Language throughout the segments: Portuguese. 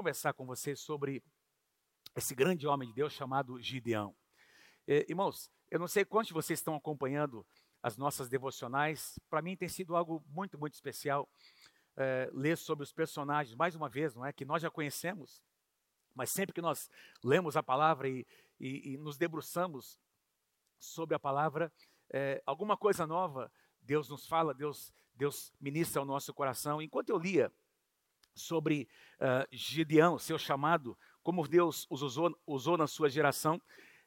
conversar com você sobre esse grande homem de Deus chamado Gideão. Eh, irmãos, eu não sei quantos de vocês estão acompanhando as nossas devocionais. Para mim tem sido algo muito, muito especial eh, ler sobre os personagens, mais uma vez, não é? Que nós já conhecemos, mas sempre que nós lemos a palavra e, e, e nos debruçamos sobre a palavra, eh, alguma coisa nova Deus nos fala, Deus, Deus ministra ao nosso coração. Enquanto eu lia sobre uh, Gideão, seu chamado, como Deus os usou, usou na sua geração,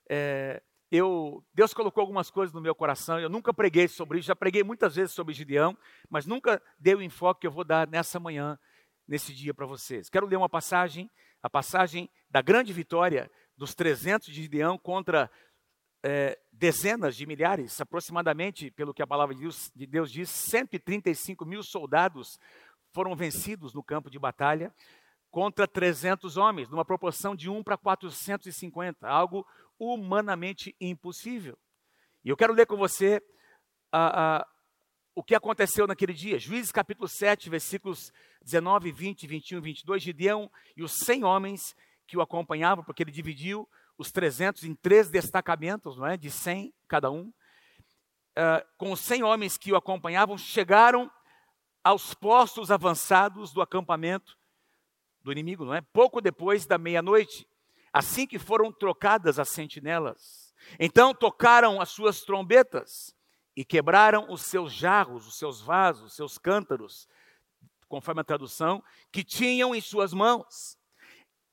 é, eu, Deus colocou algumas coisas no meu coração. Eu nunca preguei sobre isso, já preguei muitas vezes sobre Gideão, mas nunca dei o enfoque que eu vou dar nessa manhã, nesse dia para vocês. Quero ler uma passagem, a passagem da grande vitória dos 300 de Gideão contra é, dezenas de milhares, aproximadamente, pelo que a palavra de Deus, de Deus diz, 135 mil soldados foram vencidos no campo de batalha contra 300 homens, numa proporção de 1 para 450, algo humanamente impossível. E eu quero ler com você uh, uh, o que aconteceu naquele dia. Juízes capítulo 7, versículos 19, 20, 21 e 22. Gideão e os 100 homens que o acompanhavam, porque ele dividiu os 300 em três destacamentos, não é? de 100 cada um. Uh, com os 100 homens que o acompanhavam, chegaram aos postos avançados do acampamento do inimigo, não é? Pouco depois da meia-noite, assim que foram trocadas as sentinelas. Então tocaram as suas trombetas e quebraram os seus jarros, os seus vasos, os seus cântaros, conforme a tradução, que tinham em suas mãos.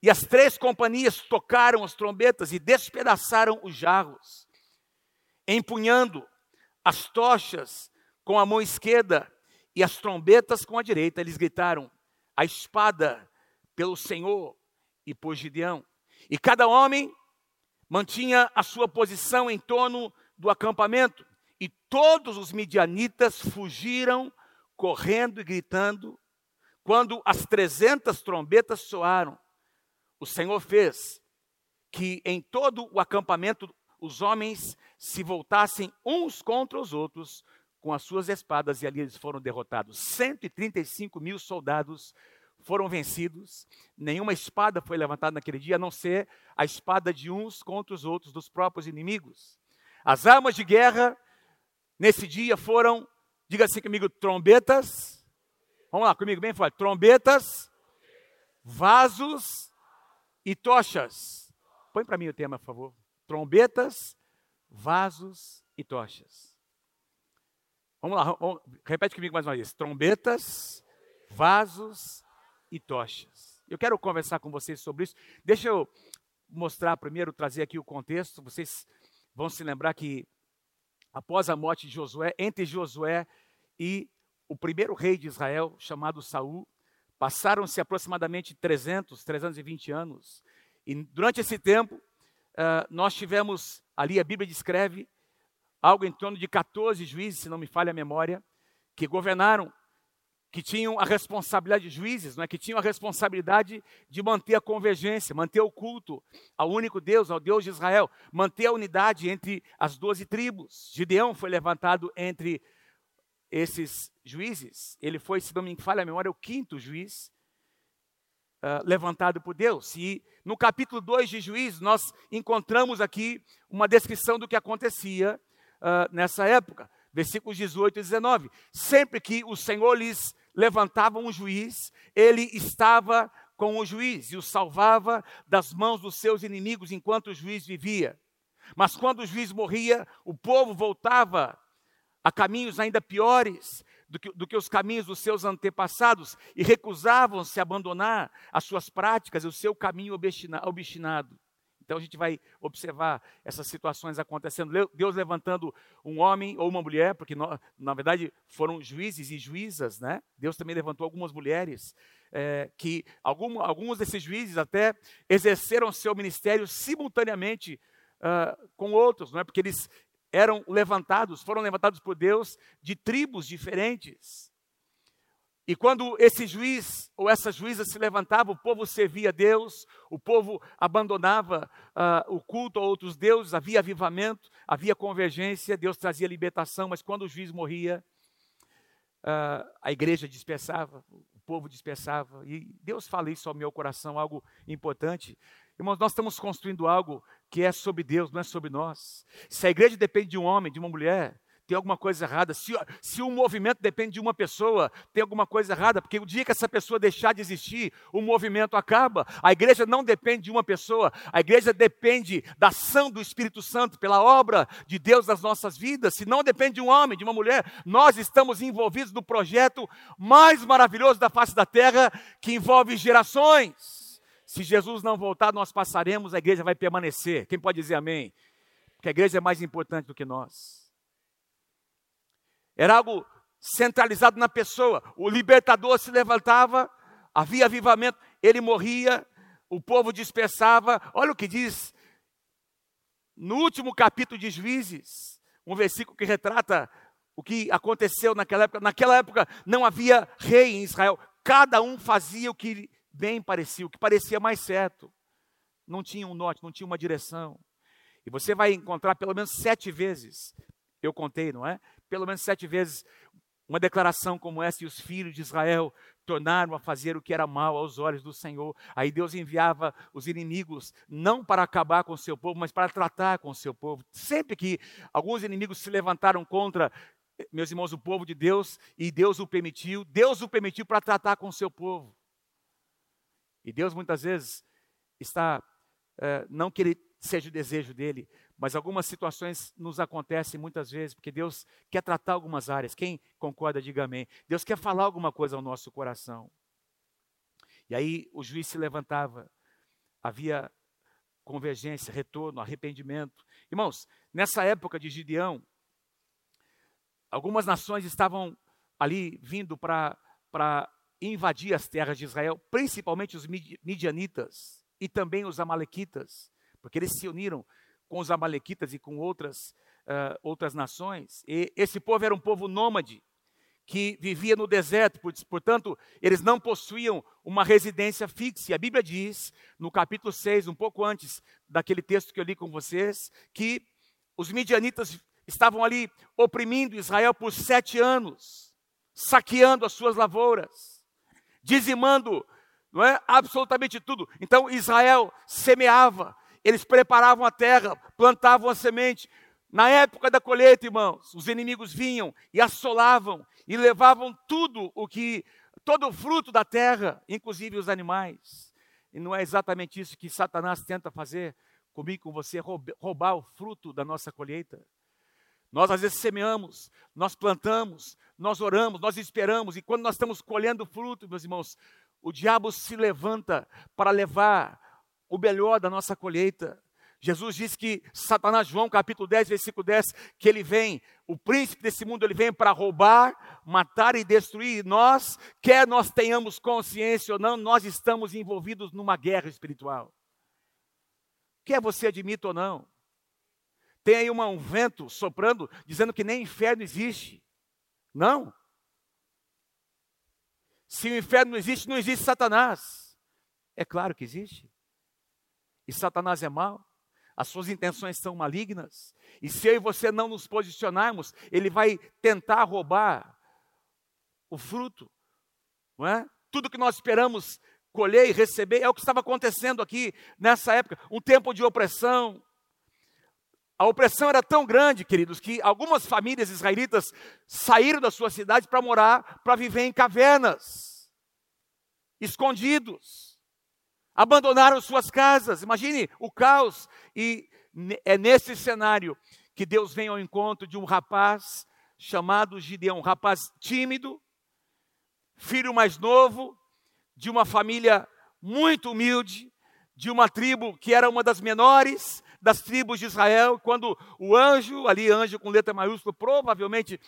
E as três companhias tocaram as trombetas e despedaçaram os jarros, empunhando as tochas com a mão esquerda e as trombetas com a direita. Eles gritaram: A espada pelo Senhor e por Gideão. E cada homem mantinha a sua posição em torno do acampamento. E todos os midianitas fugiram, correndo e gritando. Quando as trezentas trombetas soaram, o Senhor fez que em todo o acampamento os homens se voltassem uns contra os outros com as suas espadas, e ali eles foram derrotados. 135 mil soldados foram vencidos, nenhuma espada foi levantada naquele dia, a não ser a espada de uns contra os outros, dos próprios inimigos. As armas de guerra nesse dia foram, diga assim comigo, trombetas. Vamos lá comigo, bem forte. Trombetas, vasos e tochas. Põe para mim o tema, por favor. Trombetas, vasos e tochas. Vamos lá, vamos, repete comigo mais uma vez. Trombetas, vasos e tochas. Eu quero conversar com vocês sobre isso. Deixa eu mostrar primeiro, trazer aqui o contexto. Vocês vão se lembrar que após a morte de Josué, entre Josué e o primeiro rei de Israel, chamado Saul, passaram-se aproximadamente 300, 320 anos. E durante esse tempo, uh, nós tivemos, ali a Bíblia descreve, algo em torno de 14 juízes, se não me falha a memória, que governaram que tinham a responsabilidade de juízes, não é? que tinham a responsabilidade de manter a convergência, manter o culto ao único Deus, ao Deus de Israel, manter a unidade entre as doze tribos. Gideão foi levantado entre esses juízes. Ele foi, se não me falha a memória, o quinto juiz uh, levantado por Deus. E no capítulo 2 de Juízes, nós encontramos aqui uma descrição do que acontecia uh, nessa época versículos 18 e 19. Sempre que o Senhor lhes levantava um juiz, ele estava com o juiz e o salvava das mãos dos seus inimigos enquanto o juiz vivia. Mas quando o juiz morria, o povo voltava a caminhos ainda piores do que, do que os caminhos dos seus antepassados e recusavam-se a abandonar as suas práticas e o seu caminho obstinado. Então a gente vai observar essas situações acontecendo. Deus levantando um homem ou uma mulher, porque na verdade foram juízes e juízas, né? Deus também levantou algumas mulheres, é, que algum, alguns desses juízes até exerceram seu ministério simultaneamente uh, com outros, não é? Porque eles eram levantados, foram levantados por Deus de tribos diferentes. E quando esse juiz ou essa juíza se levantava, o povo servia a Deus, o povo abandonava uh, o culto a outros deuses, havia avivamento, havia convergência, Deus trazia libertação, mas quando o juiz morria, uh, a igreja dispersava, o povo dispersava. E Deus fala isso ao meu coração, algo importante. Irmãos, nós estamos construindo algo que é sobre Deus, não é sobre nós. Se a igreja depende de um homem, de uma mulher, tem alguma coisa errada. Se, se um movimento depende de uma pessoa, tem alguma coisa errada, porque o dia que essa pessoa deixar de existir, o movimento acaba. A igreja não depende de uma pessoa, a igreja depende da ação do Espírito Santo, pela obra de Deus nas nossas vidas. Se não depende de um homem, de uma mulher, nós estamos envolvidos no projeto mais maravilhoso da face da terra, que envolve gerações. Se Jesus não voltar, nós passaremos, a igreja vai permanecer. Quem pode dizer amém? Porque a igreja é mais importante do que nós. Era algo centralizado na pessoa. O libertador se levantava, havia avivamento, ele morria, o povo dispersava. Olha o que diz no último capítulo de Juízes, um versículo que retrata o que aconteceu naquela época. Naquela época não havia rei em Israel, cada um fazia o que bem parecia, o que parecia mais certo. Não tinha um norte, não tinha uma direção. E você vai encontrar pelo menos sete vezes, eu contei, não é? Pelo menos sete vezes uma declaração como essa, e os filhos de Israel tornaram a fazer o que era mal aos olhos do Senhor. Aí Deus enviava os inimigos, não para acabar com o seu povo, mas para tratar com o seu povo. Sempre que alguns inimigos se levantaram contra, meus irmãos, o povo de Deus, e Deus o permitiu, Deus o permitiu para tratar com o seu povo. E Deus muitas vezes está, é, não ele seja o desejo dele, mas algumas situações nos acontecem muitas vezes, porque Deus quer tratar algumas áreas. Quem concorda, diga amém. Deus quer falar alguma coisa ao nosso coração. E aí o juiz se levantava, havia convergência, retorno, arrependimento. Irmãos, nessa época de Gideão, algumas nações estavam ali vindo para invadir as terras de Israel, principalmente os midianitas e também os amalequitas, porque eles se uniram com os amalequitas e com outras, uh, outras nações. E esse povo era um povo nômade, que vivia no deserto, portanto, eles não possuíam uma residência fixa. E a Bíblia diz, no capítulo 6, um pouco antes daquele texto que eu li com vocês, que os midianitas estavam ali oprimindo Israel por sete anos, saqueando as suas lavouras, dizimando não é, absolutamente tudo. Então Israel semeava, eles preparavam a terra, plantavam a semente. Na época da colheita, irmãos, os inimigos vinham e assolavam e levavam tudo o que, todo o fruto da terra, inclusive os animais. E não é exatamente isso que Satanás tenta fazer comigo, com você, roubar o fruto da nossa colheita. Nós às vezes semeamos, nós plantamos, nós oramos, nós esperamos, e quando nós estamos colhendo fruto, meus irmãos, o diabo se levanta para levar o melhor da nossa colheita. Jesus disse que Satanás, João capítulo 10, versículo 10, que ele vem, o príncipe desse mundo, ele vem para roubar, matar e destruir. Nós, quer nós tenhamos consciência ou não, nós estamos envolvidos numa guerra espiritual. Quer você admita ou não. Tem aí uma, um vento soprando, dizendo que nem inferno existe. Não. Se o inferno não existe, não existe Satanás. É claro que existe. E Satanás é mau, as suas intenções são malignas, e se eu e você não nos posicionarmos, ele vai tentar roubar o fruto, não é? Tudo que nós esperamos colher e receber é o que estava acontecendo aqui nessa época, um tempo de opressão. A opressão era tão grande, queridos, que algumas famílias israelitas saíram das suas cidades para morar, para viver em cavernas, escondidos abandonaram suas casas. Imagine o caos. E é nesse cenário que Deus vem ao encontro de um rapaz chamado Gideão, um rapaz tímido, filho mais novo, de uma família muito humilde, de uma tribo que era uma das menores das tribos de Israel. Quando o anjo, ali anjo com letra maiúscula, provavelmente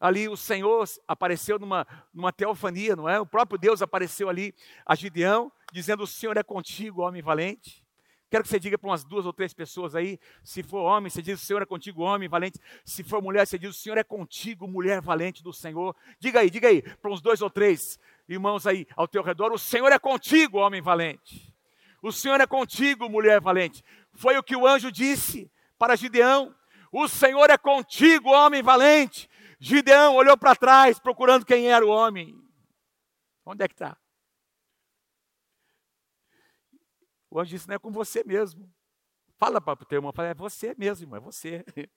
ali o Senhor apareceu numa, numa teofania, não é? O próprio Deus apareceu ali a Gideão dizendo: O Senhor é contigo, homem valente. Quero que você diga para umas duas ou três pessoas aí. Se for homem, você diz: O Senhor é contigo, homem valente. Se for mulher, você diz: O Senhor é contigo, mulher valente do Senhor. Diga aí, diga aí, para uns dois ou três irmãos aí ao teu redor: O Senhor é contigo, homem valente. O Senhor é contigo, mulher valente. Foi o que o anjo disse para Gideão: O Senhor é contigo, homem valente. Gideão olhou para trás procurando quem era o homem. Onde é que está? O anjo disse, não é com você mesmo. Fala para o teu irmão, fala, é você mesmo, é você.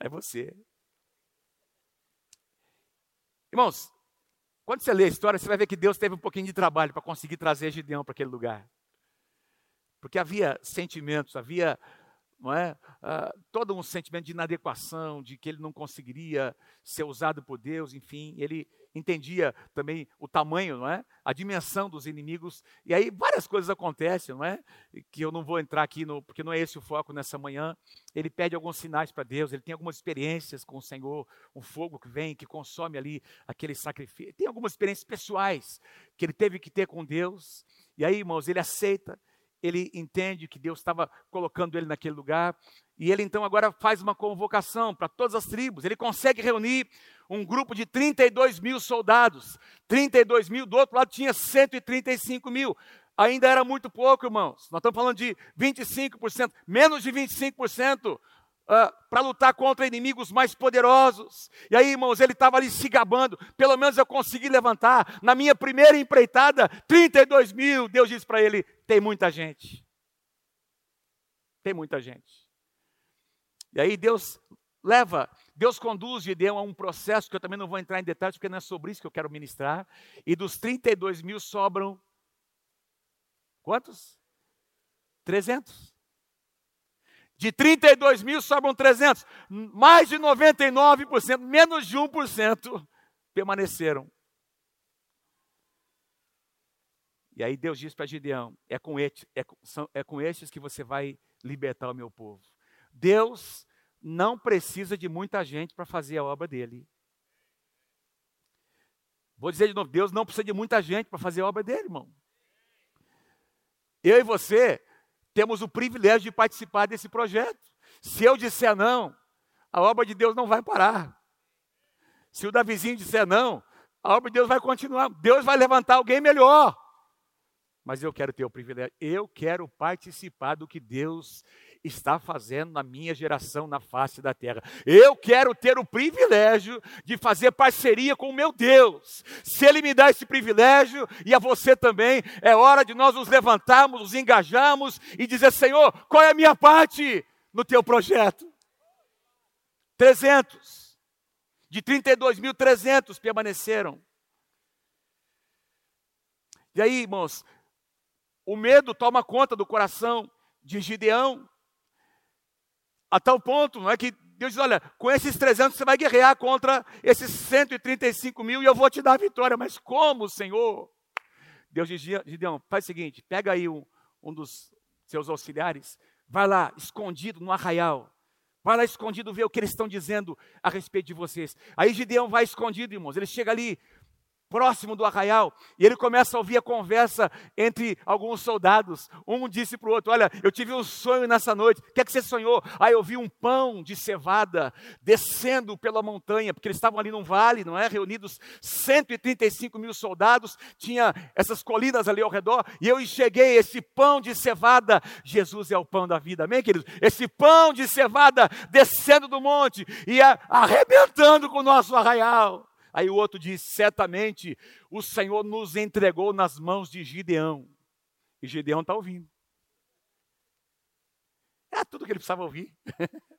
É você. Irmãos, quando você lê a história, você vai ver que Deus teve um pouquinho de trabalho para conseguir trazer Gideão para aquele lugar. Porque havia sentimentos, havia não é? Uh, todo um sentimento de inadequação, de que ele não conseguiria ser usado por Deus, enfim, ele entendia também o tamanho, não é? A dimensão dos inimigos. E aí várias coisas acontecem, não é? Que eu não vou entrar aqui no, porque não é esse o foco nessa manhã. Ele pede alguns sinais para Deus, ele tem algumas experiências com o Senhor, um fogo que vem, que consome ali aquele sacrifício. Tem algumas experiências pessoais que ele teve que ter com Deus. E aí, irmãos, ele aceita ele entende que Deus estava colocando ele naquele lugar, e ele então agora faz uma convocação para todas as tribos. Ele consegue reunir um grupo de 32 mil soldados. 32 mil, do outro lado tinha 135 mil. Ainda era muito pouco, irmãos. Nós estamos falando de 25%, menos de 25% uh, para lutar contra inimigos mais poderosos. E aí, irmãos, ele estava ali se gabando. Pelo menos eu consegui levantar. Na minha primeira empreitada, 32 mil. Deus disse para ele: tem muita gente. Tem muita gente. E aí Deus leva, Deus conduz Gideão a um processo que eu também não vou entrar em detalhes, porque não é sobre isso que eu quero ministrar. E dos 32 mil sobram quantos? 300. De 32 mil sobram 300. Mais de 99%, menos de 1% permaneceram. E aí Deus diz para Gideão: é com, é, são, é com estes que você vai libertar o meu povo. Deus não precisa de muita gente para fazer a obra dele. Vou dizer de novo: Deus não precisa de muita gente para fazer a obra dele, irmão. Eu e você temos o privilégio de participar desse projeto. Se eu disser não, a obra de Deus não vai parar. Se o Davizinho disser não, a obra de Deus vai continuar. Deus vai levantar alguém melhor. Mas eu quero ter o privilégio, eu quero participar do que Deus está fazendo na minha geração na face da terra. Eu quero ter o privilégio de fazer parceria com o meu Deus. Se Ele me dá esse privilégio, e a você também, é hora de nós nos levantarmos, nos engajarmos e dizer: Senhor, qual é a minha parte no teu projeto? 300. De 32.300 permaneceram. E aí, irmãos, o medo toma conta do coração de Gideão. A tal ponto, não é que Deus diz: olha, com esses 300 você vai guerrear contra esses 135 mil e eu vou te dar a vitória. Mas como, Senhor? Deus diz: Gideão, faz o seguinte: pega aí um, um dos seus auxiliares, vai lá, escondido no arraial. Vai lá escondido ver o que eles estão dizendo a respeito de vocês. Aí Gideão vai escondido, irmãos. Ele chega ali, próximo do arraial, e ele começa a ouvir a conversa entre alguns soldados. Um disse para o outro: Olha, eu tive um sonho nessa noite, o que é que você sonhou? Aí eu vi um pão de cevada descendo pela montanha, porque eles estavam ali num vale, não é? Reunidos 135 mil soldados, tinha essas colinas ali ao redor, e eu enxerguei esse pão de cevada. Jesus é o pão da vida, amém, queridos? Esse pão de cevada descendo do monte e arrebentando com o nosso arraial. Aí o outro diz: certamente o Senhor nos entregou nas mãos de Gideão. E Gideão está ouvindo. É tudo que ele precisava ouvir.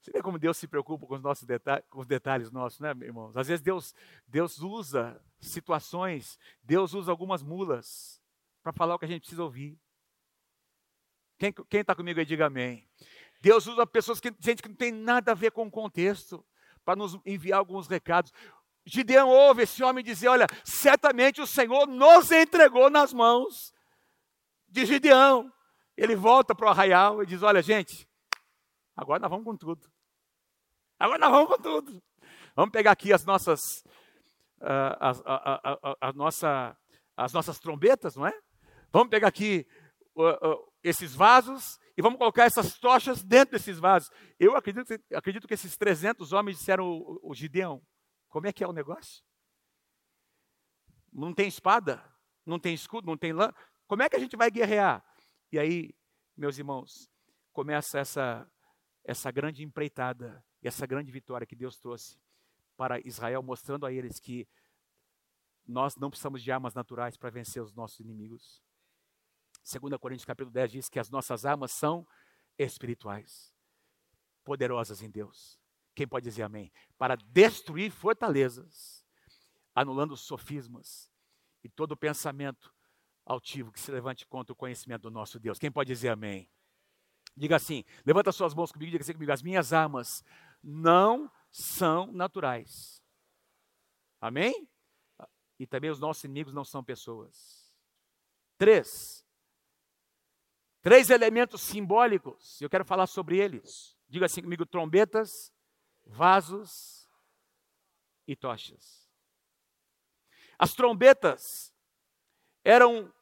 Você vê como Deus se preocupa com os nossos detalhes, com os detalhes nossos, né, irmãos? Às vezes Deus, Deus usa situações, Deus usa algumas mulas para falar o que a gente precisa ouvir. Quem está comigo aí, diga amém. Deus usa pessoas que, gente que não tem nada a ver com o contexto para nos enviar alguns recados. Gideão ouve esse homem dizer: Olha, certamente o Senhor nos entregou nas mãos de Gideão. Ele volta para o arraial e diz: Olha, gente, agora nós vamos com tudo. Agora nós vamos com tudo. Vamos pegar aqui as nossas, as, a, a, a, nossa, as nossas trombetas, não é? Vamos pegar aqui uh, uh, esses vasos e vamos colocar essas tochas dentro desses vasos. Eu acredito, acredito que esses 300 homens disseram o, o Gideão, como é que é o negócio? Não tem espada, não tem escudo, não tem lã. Como é que a gente vai guerrear? E aí, meus irmãos, começa essa, essa grande empreitada, essa grande vitória que Deus trouxe para Israel, mostrando a eles que nós não precisamos de armas naturais para vencer os nossos inimigos. 2 Coríntios capítulo 10 diz que as nossas armas são espirituais, poderosas em Deus. Quem pode dizer amém? Para destruir fortalezas, anulando sofismas e todo pensamento altivo que se levante contra o conhecimento do nosso Deus. Quem pode dizer amém? Diga assim, levanta suas mãos comigo e diga assim comigo, as minhas armas não são naturais. Amém? E também os nossos inimigos não são pessoas. Três. Três elementos simbólicos, eu quero falar sobre eles. Diga assim comigo: trombetas, vasos e tochas. As trombetas eram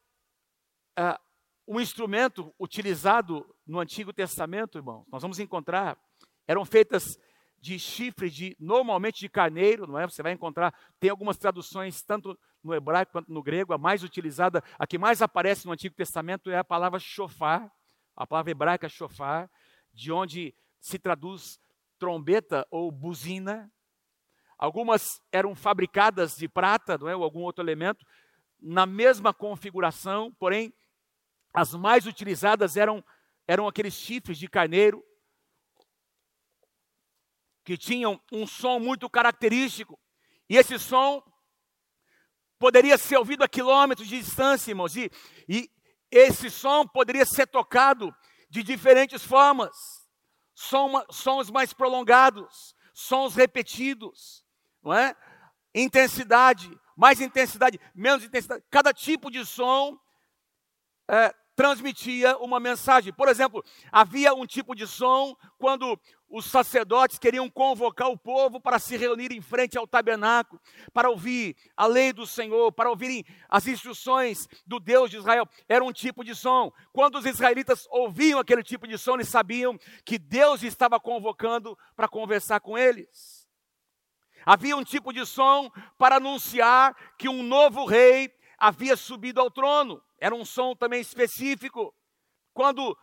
ah, um instrumento utilizado no Antigo Testamento, irmãos. Nós vamos encontrar, eram feitas de chifre de normalmente de carneiro, não é? Você vai encontrar, tem algumas traduções tanto no hebraico quanto no grego, a mais utilizada, a que mais aparece no Antigo Testamento é a palavra shofar, a palavra hebraica shofar, de onde se traduz trombeta ou buzina. Algumas eram fabricadas de prata, não é? Ou algum outro elemento, na mesma configuração, porém as mais utilizadas eram eram aqueles chifres de carneiro que tinham um som muito característico. E esse som poderia ser ouvido a quilômetros de distância, irmãos. E, e esse som poderia ser tocado de diferentes formas. Som, sons mais prolongados, sons repetidos, não é? Intensidade, mais intensidade, menos intensidade. Cada tipo de som é, transmitia uma mensagem. Por exemplo, havia um tipo de som quando os sacerdotes queriam convocar o povo para se reunir em frente ao tabernáculo, para ouvir a lei do Senhor, para ouvirem as instruções do Deus de Israel. Era um tipo de som. Quando os israelitas ouviam aquele tipo de som, eles sabiam que Deus estava convocando para conversar com eles. Havia um tipo de som para anunciar que um novo rei havia subido ao trono. Era um som também específico. Quando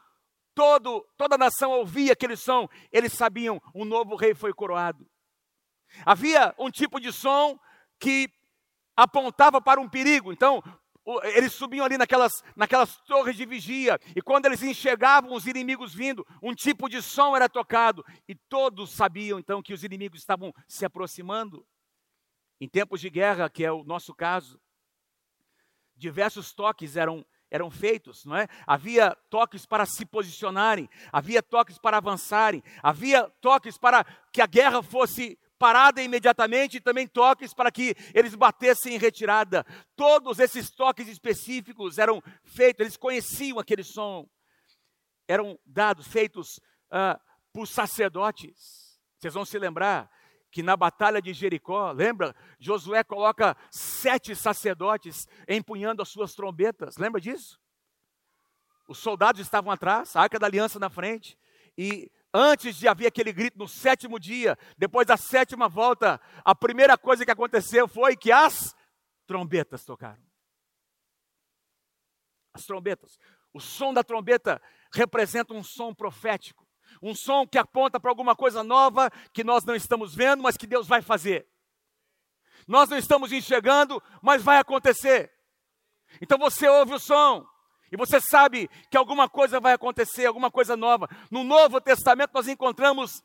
todo, toda a nação ouvia aquele som, eles sabiam um novo rei foi coroado. Havia um tipo de som que apontava para um perigo. Então, eles subiam ali naquelas, naquelas torres de vigia, e quando eles enxergavam os inimigos vindo, um tipo de som era tocado, e todos sabiam então que os inimigos estavam se aproximando. Em tempos de guerra, que é o nosso caso, diversos toques eram, eram feitos, não é? Havia toques para se posicionarem, havia toques para avançarem, havia toques para que a guerra fosse parada imediatamente e também toques para que eles batessem em retirada. Todos esses toques específicos eram feitos, eles conheciam aquele som, eram dados, feitos uh, por sacerdotes. Vocês vão se lembrar que na batalha de Jericó, lembra? Josué coloca sete sacerdotes empunhando as suas trombetas, lembra disso? Os soldados estavam atrás, a arca da aliança na frente, e antes de haver aquele grito no sétimo dia, depois da sétima volta, a primeira coisa que aconteceu foi que as trombetas tocaram. As trombetas. O som da trombeta representa um som profético um som que aponta para alguma coisa nova que nós não estamos vendo, mas que Deus vai fazer. Nós não estamos enxergando, mas vai acontecer. Então você ouve o som e você sabe que alguma coisa vai acontecer, alguma coisa nova. No Novo Testamento nós encontramos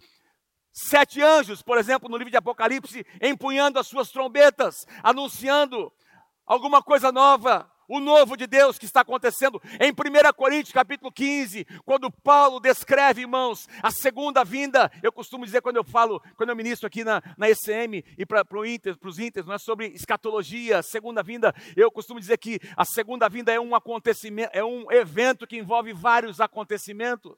sete anjos, por exemplo, no livro de Apocalipse, empunhando as suas trombetas, anunciando alguma coisa nova o novo de Deus que está acontecendo em 1 Coríntios capítulo 15, quando Paulo descreve, irmãos, a segunda vinda, eu costumo dizer quando eu falo, quando eu ministro aqui na, na ECM e para pro Inter, os Inter, não é sobre escatologia, segunda vinda, eu costumo dizer que a segunda vinda é um acontecimento, é um evento que envolve vários acontecimentos.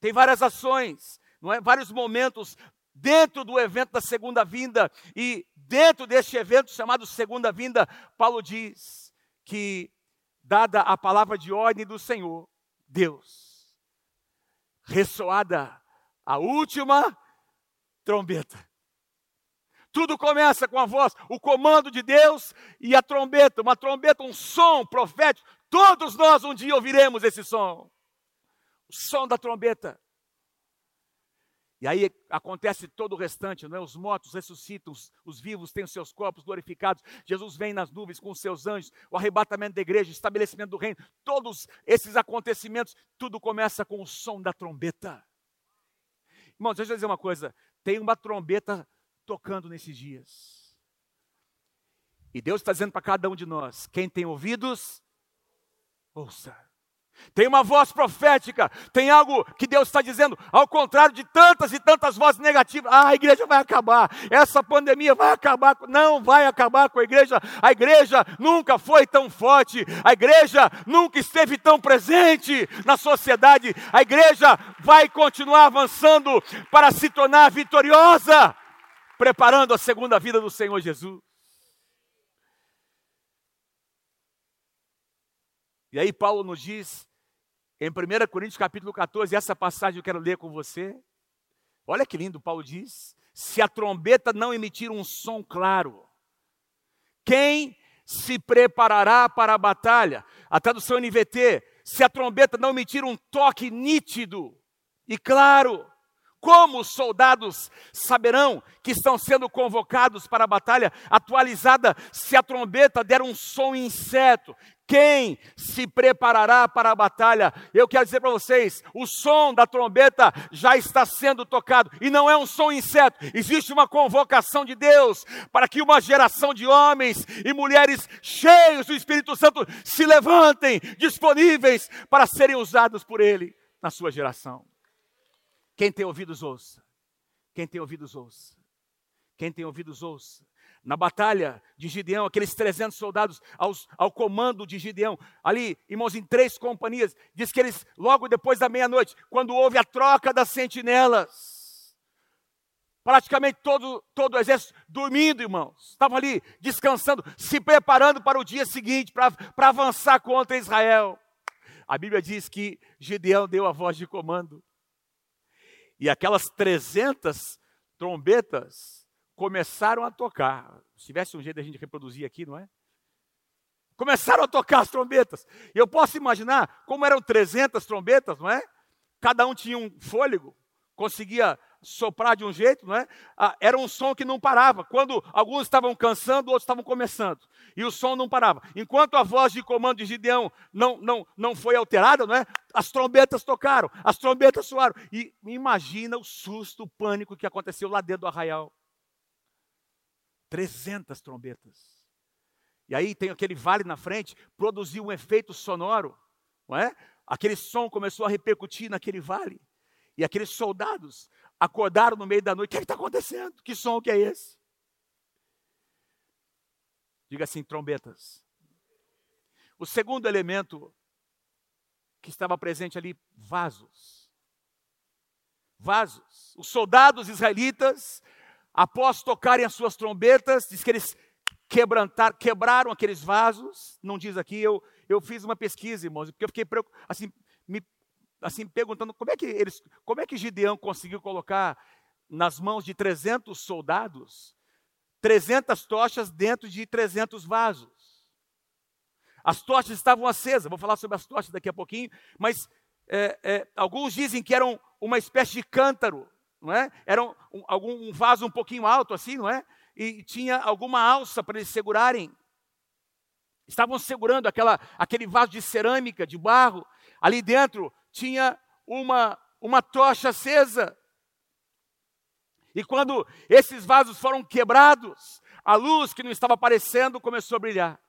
Tem várias ações, não é? Vários momentos dentro do evento da segunda vinda e dentro deste evento chamado segunda vinda, Paulo diz que, dada a palavra de ordem do Senhor, Deus, ressoada a última trombeta. Tudo começa com a voz, o comando de Deus e a trombeta, uma trombeta, um som profético. Todos nós um dia ouviremos esse som. O som da trombeta. E aí acontece todo o restante, não é? Os mortos ressuscitam, os, os, vivos têm os seus corpos glorificados. Jesus vem nas nuvens com os seus anjos, o arrebatamento da igreja, o estabelecimento do reino. Todos esses acontecimentos, tudo começa com o som da trombeta. Irmãos, deixa eu dizer uma coisa: tem uma trombeta tocando nesses dias. E Deus está dizendo para cada um de nós: quem tem ouvidos, ouça. Tem uma voz profética, tem algo que Deus está dizendo, ao contrário de tantas e tantas vozes negativas. Ah, a igreja vai acabar, essa pandemia vai acabar. Não vai acabar com a igreja. A igreja nunca foi tão forte, a igreja nunca esteve tão presente na sociedade. A igreja vai continuar avançando para se tornar vitoriosa, preparando a segunda vida do Senhor Jesus. E aí Paulo nos diz, em 1 Coríntios capítulo 14, essa passagem eu quero ler com você. Olha que lindo, Paulo diz: se a trombeta não emitir um som claro, quem se preparará para a batalha? A tradução NVT, se a trombeta não emitir um toque nítido e claro, como os soldados saberão que estão sendo convocados para a batalha atualizada se a trombeta der um som incerto? Quem se preparará para a batalha? Eu quero dizer para vocês: o som da trombeta já está sendo tocado, e não é um som incerto, existe uma convocação de Deus para que uma geração de homens e mulheres cheios do Espírito Santo se levantem, disponíveis para serem usados por Ele na sua geração. Quem tem ouvidos, ouça. Quem tem ouvidos, ouça. Quem tem ouvidos, ouça na batalha de Gideão, aqueles 300 soldados aos, ao comando de Gideão, ali, irmãos, em três companhias, diz que eles, logo depois da meia-noite, quando houve a troca das sentinelas, praticamente todo, todo o exército dormindo, irmãos, estavam ali descansando, se preparando para o dia seguinte, para avançar contra Israel. A Bíblia diz que Gideão deu a voz de comando, e aquelas 300 trombetas começaram a tocar. Se tivesse um jeito da gente reproduzir aqui, não é? Começaram a tocar as trombetas. E eu posso imaginar como eram 300 trombetas, não é? Cada um tinha um fôlego, conseguia soprar de um jeito, não é? Ah, era um som que não parava. Quando alguns estavam cansando, outros estavam começando. E o som não parava. Enquanto a voz de comando de Gideão não, não, não foi alterada, não é? As trombetas tocaram, as trombetas soaram. E imagina o susto, o pânico que aconteceu lá dentro do arraial. 300 trombetas. E aí tem aquele vale na frente, produziu um efeito sonoro, não é? Aquele som começou a repercutir naquele vale. E aqueles soldados acordaram no meio da noite. O que é está acontecendo? Que som que é esse? Diga assim, trombetas. O segundo elemento que estava presente ali, vasos. Vasos. Os soldados israelitas após tocarem as suas trombetas, diz que eles quebrantar, quebraram aqueles vasos. Não diz aqui, eu, eu fiz uma pesquisa, irmãos, porque eu fiquei assim, assim perguntando como é que eles, como é que Gideão conseguiu colocar nas mãos de 300 soldados 300 tochas dentro de 300 vasos. As tochas estavam acesas, vou falar sobre as tochas daqui a pouquinho, mas é, é, alguns dizem que eram uma espécie de cântaro não é? Era um, um, algum um vaso um pouquinho alto assim, não é? E tinha alguma alça para eles segurarem. Estavam segurando aquela, aquele vaso de cerâmica, de barro. Ali dentro tinha uma, uma tocha acesa. E quando esses vasos foram quebrados, a luz que não estava aparecendo começou a brilhar.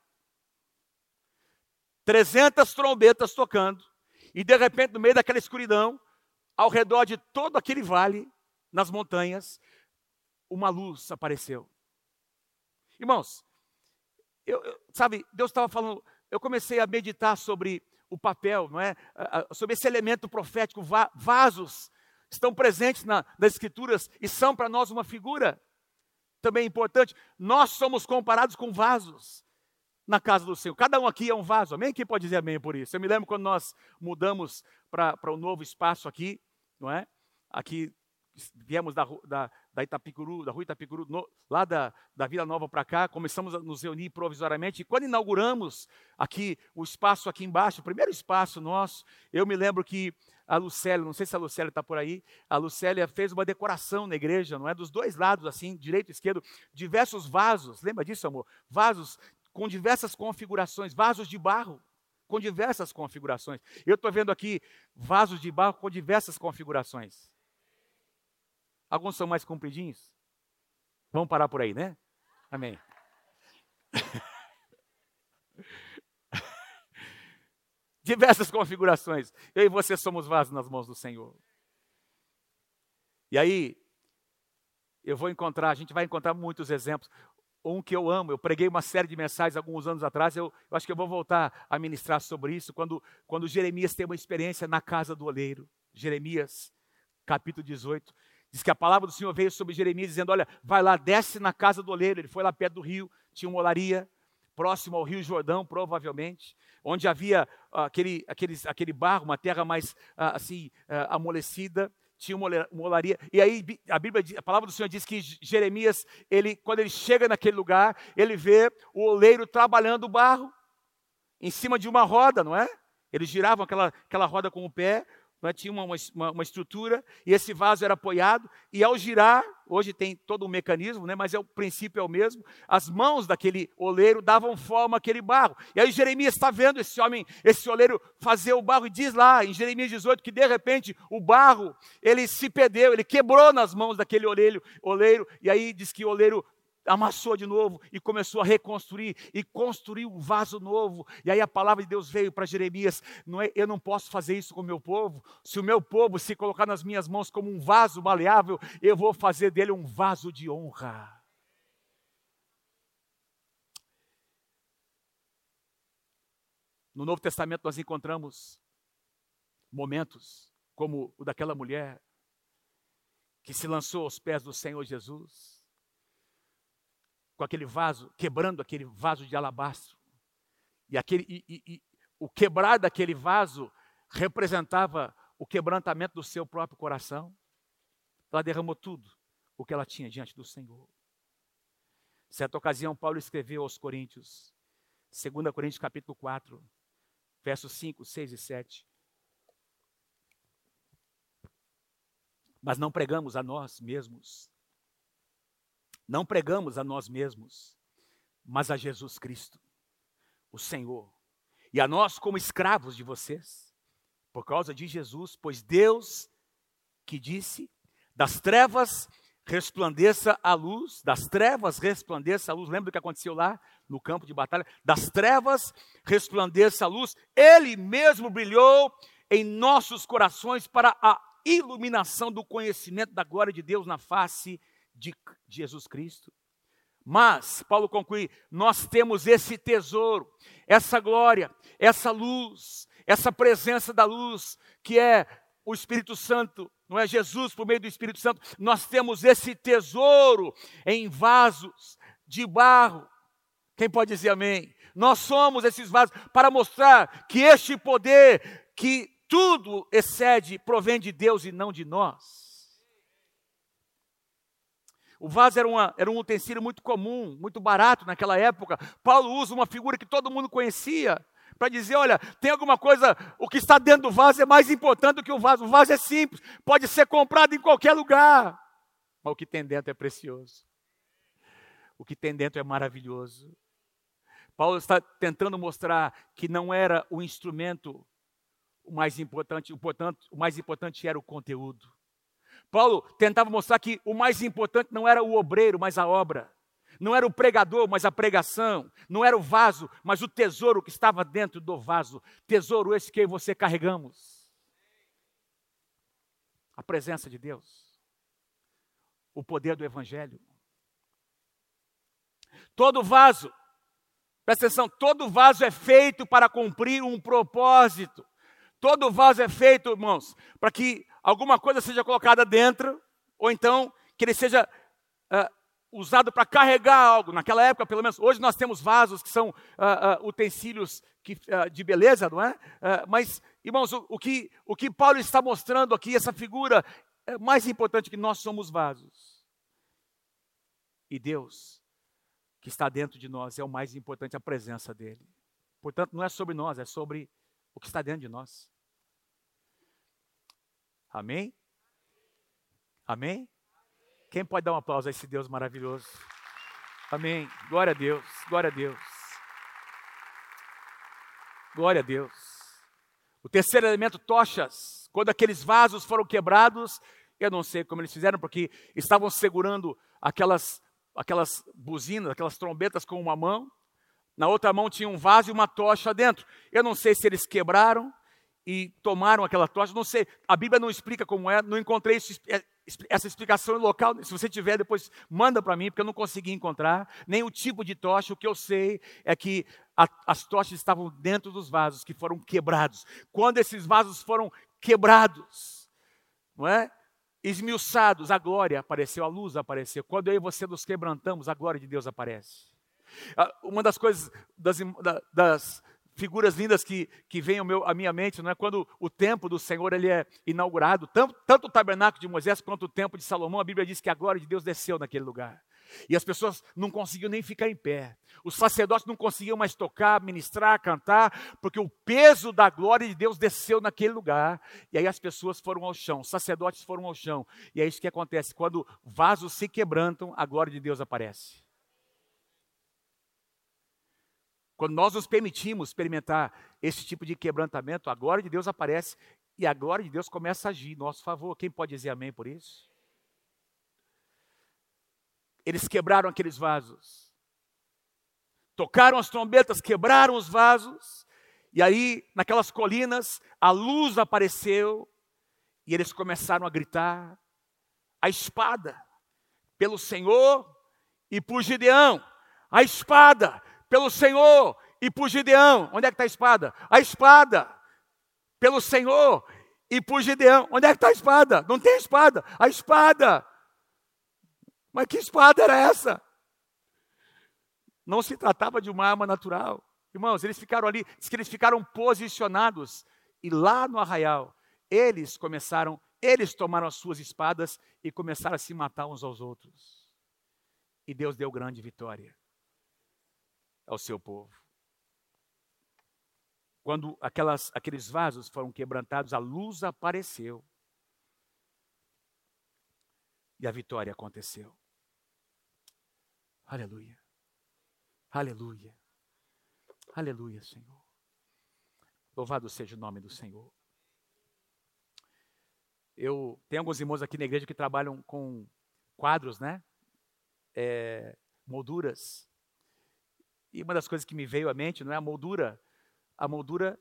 300 trombetas tocando. E de repente, no meio daquela escuridão, ao redor de todo aquele vale, nas montanhas, uma luz apareceu. Irmãos, eu, eu, sabe, Deus estava falando, eu comecei a meditar sobre o papel, não é? Sobre esse elemento profético, vasos estão presentes na, nas escrituras e são para nós uma figura também importante. Nós somos comparados com vasos na casa do Senhor. Cada um aqui é um vaso. Amém? Quem pode dizer amém por isso? Eu me lembro quando nós mudamos para o um novo espaço aqui, não é? Aqui viemos da, da, da Itapicuru, da rua Itapicuru, no, lá da, da Vila Nova para cá, começamos a nos reunir provisoriamente, e quando inauguramos aqui o espaço aqui embaixo, o primeiro espaço nosso, eu me lembro que a Lucélia, não sei se a Lucélia está por aí, a Lucélia fez uma decoração na igreja, não é? Dos dois lados, assim, direito e esquerdo, diversos vasos, lembra disso, amor? Vasos com diversas configurações, vasos de barro, com diversas configurações. Eu estou vendo aqui vasos de barro com diversas configurações. Alguns são mais compridinhos. Vamos parar por aí, né? Amém. Diversas configurações. Eu e você somos vasos nas mãos do Senhor. E aí, eu vou encontrar, a gente vai encontrar muitos exemplos. Um que eu amo, eu preguei uma série de mensagens alguns anos atrás, eu, eu acho que eu vou voltar a ministrar sobre isso, quando, quando Jeremias tem uma experiência na casa do oleiro. Jeremias, capítulo 18. Diz que a palavra do Senhor veio sobre Jeremias dizendo: Olha, vai lá, desce na casa do oleiro. Ele foi lá perto do rio, tinha uma olaria, próximo ao Rio Jordão, provavelmente, onde havia uh, aquele, aquele, aquele barro, uma terra mais uh, assim uh, amolecida, tinha uma olaria. E aí a Bíblia, a palavra do Senhor diz que Jeremias, ele, quando ele chega naquele lugar, ele vê o oleiro trabalhando o barro em cima de uma roda, não é? Eles giravam aquela, aquela roda com o pé, né, tinha uma, uma, uma, estrutura, e esse vaso era apoiado, e ao girar, hoje tem todo um mecanismo, né, mas é, o princípio é o mesmo, as mãos daquele oleiro davam forma àquele barro. E aí Jeremias está vendo esse homem, esse oleiro fazer o barro, e diz lá em Jeremias 18 que de repente o barro, ele se perdeu, ele quebrou nas mãos daquele oleiro, oleiro e aí diz que o oleiro amassou de novo e começou a reconstruir e construiu um vaso novo. E aí a palavra de Deus veio para Jeremias: não é, eu não posso fazer isso com o meu povo. Se o meu povo se colocar nas minhas mãos como um vaso maleável, eu vou fazer dele um vaso de honra. No Novo Testamento nós encontramos momentos como o daquela mulher que se lançou aos pés do Senhor Jesus com aquele vaso, quebrando aquele vaso de alabastro. E, aquele, e, e, e o quebrar daquele vaso representava o quebrantamento do seu próprio coração. Ela derramou tudo o que ela tinha diante do Senhor. Certa ocasião, Paulo escreveu aos Coríntios, 2 Coríntios capítulo 4, versos 5, 6 e 7. Mas não pregamos a nós mesmos, não pregamos a nós mesmos, mas a Jesus Cristo, o Senhor, e a nós como escravos de vocês, por causa de Jesus, pois Deus que disse: das trevas resplandeça a luz, das trevas resplandeça a luz. Lembra do que aconteceu lá no campo de batalha? Das trevas resplandeça a luz. Ele mesmo brilhou em nossos corações para a iluminação do conhecimento da glória de Deus na face de Jesus Cristo. Mas, Paulo conclui, nós temos esse tesouro, essa glória, essa luz, essa presença da luz, que é o Espírito Santo, não é Jesus por meio do Espírito Santo. Nós temos esse tesouro em vasos de barro. Quem pode dizer amém? Nós somos esses vasos para mostrar que este poder, que tudo excede, provém de Deus e não de nós. O vaso era, uma, era um utensílio muito comum, muito barato naquela época. Paulo usa uma figura que todo mundo conhecia para dizer: olha, tem alguma coisa, o que está dentro do vaso é mais importante do que o vaso. O vaso é simples, pode ser comprado em qualquer lugar, mas o que tem dentro é precioso. O que tem dentro é maravilhoso. Paulo está tentando mostrar que não era o instrumento o mais importante, o, portanto, o mais importante era o conteúdo. Paulo tentava mostrar que o mais importante não era o obreiro, mas a obra. Não era o pregador, mas a pregação. Não era o vaso, mas o tesouro que estava dentro do vaso. Tesouro esse que você carregamos. A presença de Deus. O poder do Evangelho. Todo vaso, presta atenção, todo vaso é feito para cumprir um propósito. Todo vaso é feito, irmãos, para que alguma coisa seja colocada dentro, ou então que ele seja uh, usado para carregar algo. Naquela época, pelo menos, hoje nós temos vasos que são uh, uh, utensílios que, de beleza, não é? mas, irmãos, o, o, que, o que Paulo está mostrando aqui, essa figura, é mais importante que nós somos vasos. E Deus, que está dentro de nós, é o mais importante, a presença dEle. Portanto, não é sobre nós, é sobre o que está dentro de nós. Amém? Amém? Quem pode dar um aplauso a esse Deus maravilhoso? Amém. Glória a Deus, glória a Deus. Glória a Deus. O terceiro elemento, tochas. Quando aqueles vasos foram quebrados, eu não sei como eles fizeram, porque estavam segurando aquelas, aquelas buzinas, aquelas trombetas com uma mão. Na outra mão tinha um vaso e uma tocha dentro. Eu não sei se eles quebraram e tomaram aquela tocha, não sei. A Bíblia não explica como é, não encontrei essa explicação local, se você tiver, depois manda para mim, porque eu não consegui encontrar, nem o tipo de tocha. O que eu sei é que a, as tochas estavam dentro dos vasos que foram quebrados. Quando esses vasos foram quebrados, não é? Esmiuçados, a glória apareceu, a luz apareceu. Quando eu e você nos quebrantamos, a glória de Deus aparece. Ah, uma das coisas, das, das figuras lindas que, que vêm à minha mente, não é? quando o templo do Senhor ele é inaugurado, tanto, tanto o tabernáculo de Moisés quanto o templo de Salomão, a Bíblia diz que a glória de Deus desceu naquele lugar. E as pessoas não conseguiam nem ficar em pé. Os sacerdotes não conseguiam mais tocar, ministrar, cantar, porque o peso da glória de Deus desceu naquele lugar. E aí as pessoas foram ao chão, os sacerdotes foram ao chão. E é isso que acontece. Quando vasos se quebrantam, a glória de Deus aparece. Quando nós nos permitimos experimentar esse tipo de quebrantamento, a glória de Deus aparece e a glória de Deus começa a agir em nosso favor. Quem pode dizer amém por isso? Eles quebraram aqueles vasos. Tocaram as trombetas, quebraram os vasos. E aí, naquelas colinas, a luz apareceu e eles começaram a gritar: a espada pelo Senhor e por Gideão. A espada pelo Senhor e por Gideão. Onde é que está a espada? A espada pelo Senhor e por Gideão. Onde é que está a espada? Não tem espada. A espada. Mas que espada era essa? Não se tratava de uma arma natural. Irmãos, eles ficaram ali, diz que eles ficaram posicionados. E lá no arraial, eles começaram, eles tomaram as suas espadas e começaram a se matar uns aos outros. E Deus deu grande vitória ao seu povo. Quando aquelas, aqueles vasos foram quebrantados, a luz apareceu. E a vitória aconteceu. Aleluia. Aleluia. Aleluia, Senhor. Louvado seja o nome do Senhor. Eu tenho alguns irmãos aqui na igreja que trabalham com quadros, né? É, molduras. E uma das coisas que me veio à mente, não é a moldura. A moldura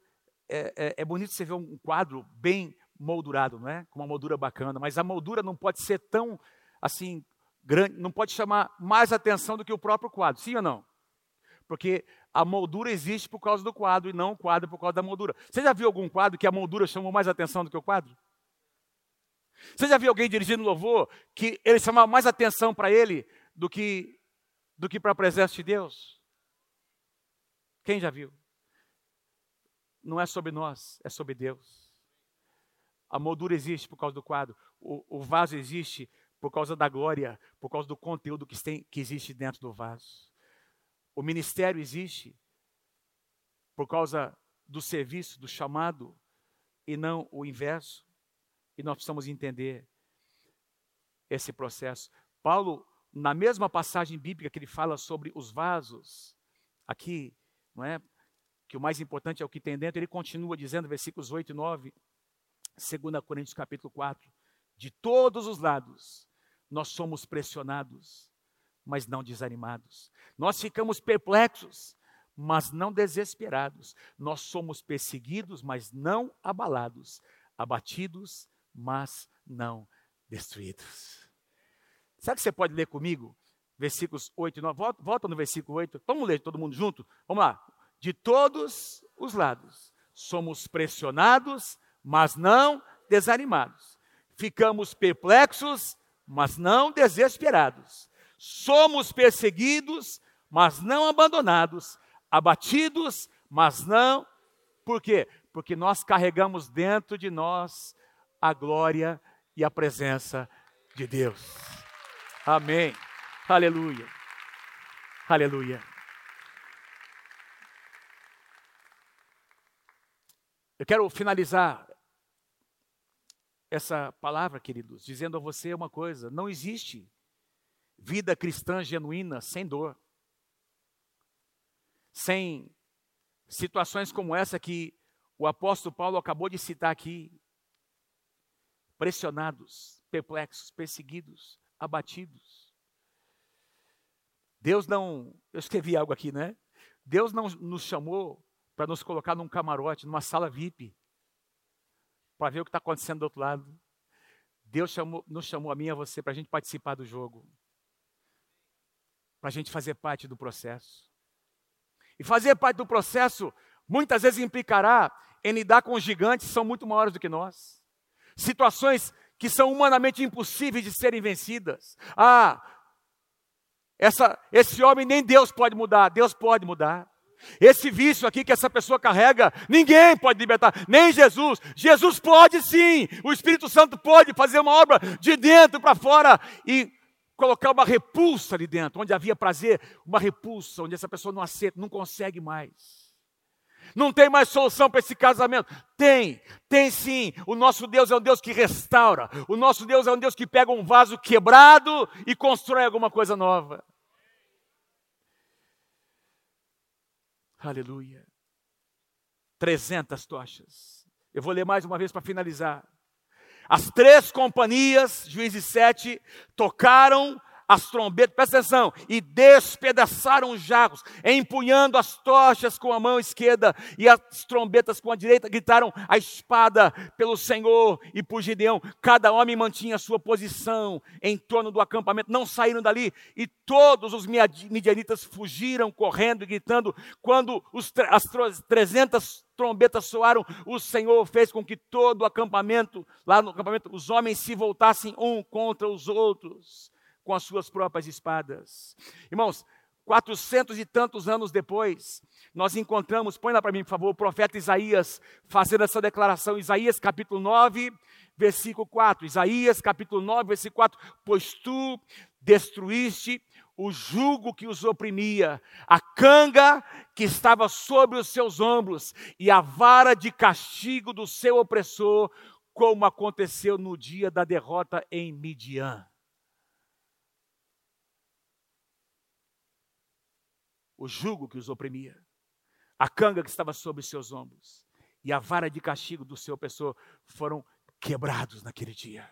é, é, é bonito você ver um quadro bem moldurado, não é? Com uma moldura bacana, mas a moldura não pode ser tão assim grande, não pode chamar mais atenção do que o próprio quadro, sim ou não? Porque a moldura existe por causa do quadro e não o quadro por causa da moldura. Você já viu algum quadro que a moldura chamou mais atenção do que o quadro? Você já viu alguém dirigindo louvor que ele chamava mais atenção para ele do que do que para a presença de Deus? Quem já viu? Não é sobre nós, é sobre Deus. A moldura existe por causa do quadro, o, o vaso existe por causa da glória, por causa do conteúdo que, tem, que existe dentro do vaso. O ministério existe por causa do serviço, do chamado, e não o inverso. E nós precisamos entender esse processo. Paulo, na mesma passagem bíblica que ele fala sobre os vasos, aqui não é? Que o mais importante é o que tem dentro. Ele continua dizendo, versículos 8 e 9, 2 Coríntios capítulo 4, de todos os lados nós somos pressionados, mas não desanimados. Nós ficamos perplexos, mas não desesperados. Nós somos perseguidos, mas não abalados, abatidos, mas não destruídos. Sabe que você pode ler comigo? Versículos 8 e 9. Volta, volta no versículo 8. Vamos ler todo mundo junto? Vamos lá. De todos os lados, somos pressionados, mas não desanimados. Ficamos perplexos, mas não desesperados. Somos perseguidos, mas não abandonados. Abatidos, mas não. Por quê? Porque nós carregamos dentro de nós a glória e a presença de Deus. Amém. Aleluia. Aleluia. Eu quero finalizar essa palavra, queridos, dizendo a você uma coisa: não existe vida cristã genuína sem dor, sem situações como essa que o apóstolo Paulo acabou de citar aqui, pressionados, perplexos, perseguidos, abatidos. Deus não, eu escrevi algo aqui, né? Deus não nos chamou para nos colocar num camarote, numa sala VIP, para ver o que está acontecendo do outro lado. Deus chamou, nos chamou a mim e a você para a gente participar do jogo, para a gente fazer parte do processo. E fazer parte do processo muitas vezes implicará em lidar com gigantes que são muito maiores do que nós. Situações que são humanamente impossíveis de serem vencidas. Ah, essa, esse homem nem Deus pode mudar, Deus pode mudar. Esse vício aqui que essa pessoa carrega, ninguém pode libertar, nem Jesus. Jesus pode sim, o Espírito Santo pode fazer uma obra de dentro para fora e colocar uma repulsa ali dentro, onde havia prazer, uma repulsa, onde essa pessoa não aceita, não consegue mais. Não tem mais solução para esse casamento. Tem, tem sim. O nosso Deus é um Deus que restaura. O nosso Deus é um Deus que pega um vaso quebrado e constrói alguma coisa nova. Aleluia. 300 tochas. Eu vou ler mais uma vez para finalizar. As três companhias, Juízes 7, tocaram as trombetas, presta atenção, e despedaçaram os jarros, empunhando as tochas com a mão esquerda e as trombetas com a direita, gritaram a espada pelo Senhor e por Gideão. Cada homem mantinha a sua posição em torno do acampamento, não saíram dali, e todos os midianitas fugiram correndo e gritando. Quando os, as 300 trombetas soaram, o Senhor fez com que todo o acampamento, lá no acampamento, os homens se voltassem um contra os outros com as suas próprias espadas. Irmãos, quatrocentos e tantos anos depois, nós encontramos, põe lá para mim, por favor, o profeta Isaías fazendo essa declaração, Isaías capítulo 9, versículo 4. Isaías capítulo 9, versículo 4. Pois tu destruíste o jugo que os oprimia, a canga que estava sobre os seus ombros e a vara de castigo do seu opressor, como aconteceu no dia da derrota em Midian. O jugo que os oprimia, a canga que estava sobre seus ombros e a vara de castigo do seu opressor foram quebrados naquele dia.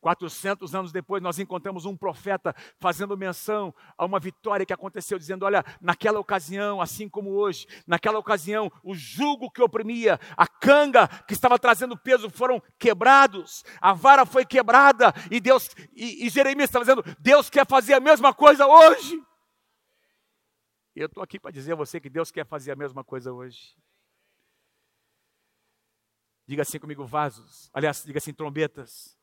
400 anos depois, nós encontramos um profeta fazendo menção a uma vitória que aconteceu, dizendo: Olha, naquela ocasião, assim como hoje, naquela ocasião, o jugo que oprimia, a canga que estava trazendo peso foram quebrados, a vara foi quebrada, e Deus, e, e Jeremias está dizendo: Deus quer fazer a mesma coisa hoje. E eu estou aqui para dizer a você que Deus quer fazer a mesma coisa hoje. Diga assim comigo, vasos. Aliás, diga assim, trombetas,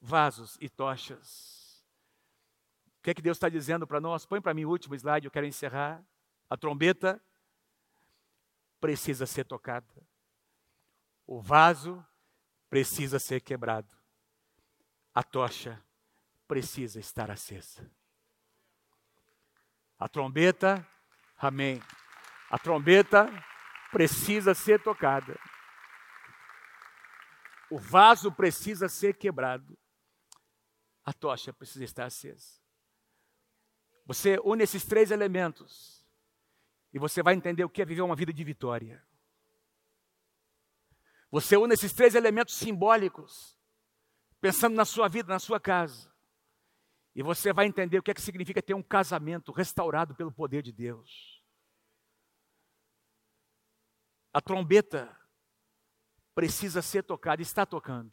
vasos e tochas. O que é que Deus está dizendo para nós? Põe para mim o último slide, eu quero encerrar. A trombeta precisa ser tocada. O vaso precisa ser quebrado. A tocha precisa estar acesa. A trombeta, amém. A trombeta precisa ser tocada. O vaso precisa ser quebrado. A tocha precisa estar acesa. Você une esses três elementos e você vai entender o que é viver uma vida de vitória. Você une esses três elementos simbólicos, pensando na sua vida, na sua casa. E você vai entender o que é que significa ter um casamento restaurado pelo poder de Deus. A trombeta precisa ser tocada, está tocando.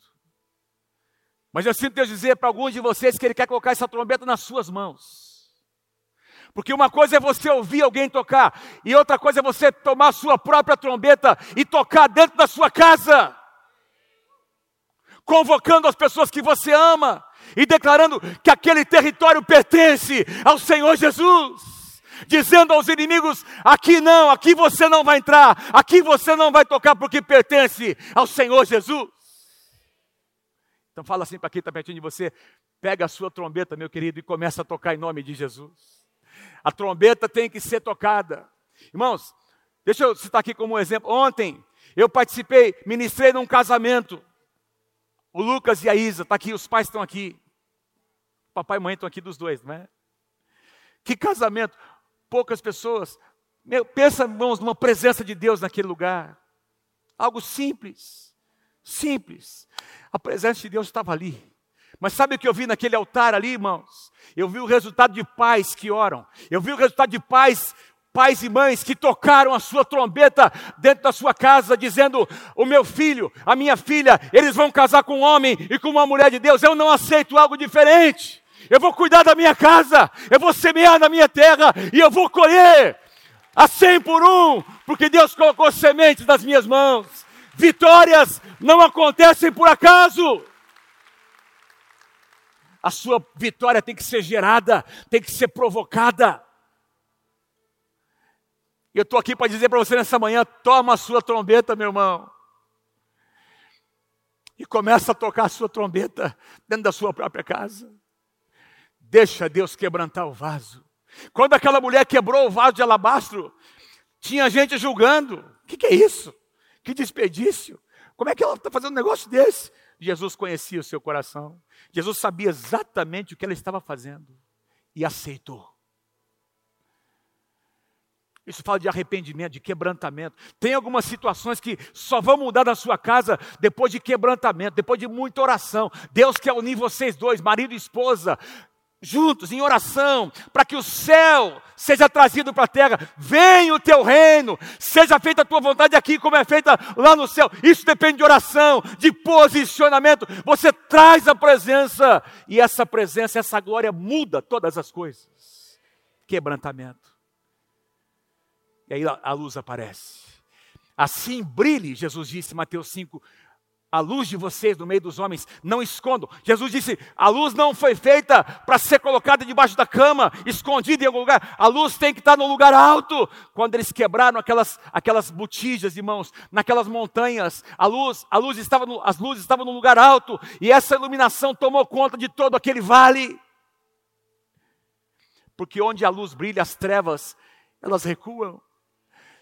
Mas eu sinto Deus dizer para alguns de vocês que Ele quer colocar essa trombeta nas suas mãos. Porque uma coisa é você ouvir alguém tocar, e outra coisa é você tomar a sua própria trombeta e tocar dentro da sua casa, convocando as pessoas que você ama, e declarando que aquele território pertence ao Senhor Jesus. Dizendo aos inimigos: aqui não, aqui você não vai entrar, aqui você não vai tocar, porque pertence ao Senhor Jesus. Então fala assim para quem está pertinho de você: pega a sua trombeta, meu querido, e começa a tocar em nome de Jesus. A trombeta tem que ser tocada. Irmãos, deixa eu citar aqui como um exemplo. Ontem eu participei, ministrei num casamento O Lucas e a Isa, tá aqui, os pais estão aqui. Papai e mãe estão aqui dos dois, não é? Que casamento, poucas pessoas. Meu, pensa, irmãos, numa presença de Deus naquele lugar. Algo simples, simples. A presença de Deus estava ali. Mas sabe o que eu vi naquele altar ali, irmãos? Eu vi o resultado de pais que oram. Eu vi o resultado de pais, pais e mães que tocaram a sua trombeta dentro da sua casa, dizendo: O meu filho, a minha filha, eles vão casar com um homem e com uma mulher de Deus. Eu não aceito algo diferente. Eu vou cuidar da minha casa, eu vou semear na minha terra e eu vou colher a cem por um, porque Deus colocou sementes nas minhas mãos. Vitórias não acontecem por acaso. A sua vitória tem que ser gerada, tem que ser provocada. Eu estou aqui para dizer para você nessa manhã: toma a sua trombeta, meu irmão. E começa a tocar a sua trombeta dentro da sua própria casa. Deixa Deus quebrantar o vaso. Quando aquela mulher quebrou o vaso de alabastro, tinha gente julgando: o que, que é isso? Que desperdício! Como é que ela está fazendo um negócio desse? Jesus conhecia o seu coração. Jesus sabia exatamente o que ela estava fazendo e aceitou. Isso fala de arrependimento, de quebrantamento. Tem algumas situações que só vão mudar na sua casa depois de quebrantamento, depois de muita oração. Deus quer unir vocês dois, marido e esposa, juntos em oração, para que o céu seja trazido para a terra. Venha o teu reino, seja feita a tua vontade aqui, como é feita lá no céu. Isso depende de oração, de posicionamento. Você traz a presença, e essa presença, essa glória muda todas as coisas. Quebrantamento. E aí a luz aparece. Assim brilhe, Jesus disse, Mateus 5, a luz de vocês no meio dos homens, não escondam. Jesus disse: a luz não foi feita para ser colocada debaixo da cama, escondida em algum lugar. A luz tem que estar no lugar alto. Quando eles quebraram aquelas, aquelas botijas, irmãos, naquelas montanhas, a luz, a luz estava no, as luzes estavam no lugar alto e essa iluminação tomou conta de todo aquele vale. Porque onde a luz brilha, as trevas elas recuam.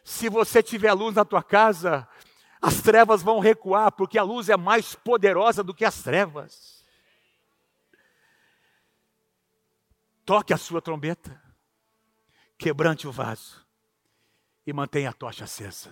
Se você tiver luz na tua casa, as trevas vão recuar, porque a luz é mais poderosa do que as trevas. Toque a sua trombeta, quebrante o vaso e mantenha a tocha acesa.